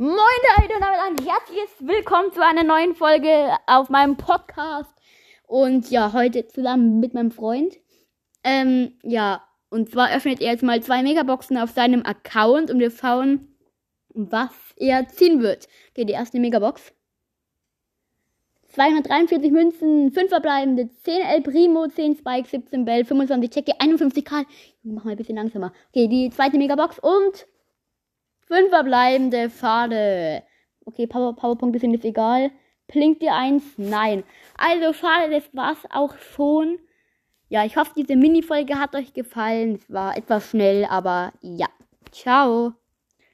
Moin Leute und damit ein herzliches Willkommen zu einer neuen Folge auf meinem Podcast. Und ja, heute zusammen mit meinem Freund. Ähm, ja, und zwar öffnet er jetzt mal zwei Megaboxen auf seinem Account und wir schauen, was er ziehen wird. Okay, die erste Megabox. 243 Münzen, 5 verbleibende, 10 El Primo, 10 Spike, 17 Bell, 25 Checke, 51 Karl. Mach mal ein bisschen langsamer. Okay, die zweite Megabox und Fünf verbleibende Pfade. Okay, Power, Powerpunkte sind jetzt egal. Blinkt dir eins? Nein. Also schade, das war's auch schon. Ja, ich hoffe, diese Mini-Folge hat euch gefallen. Es war etwas schnell, aber ja. Ciao.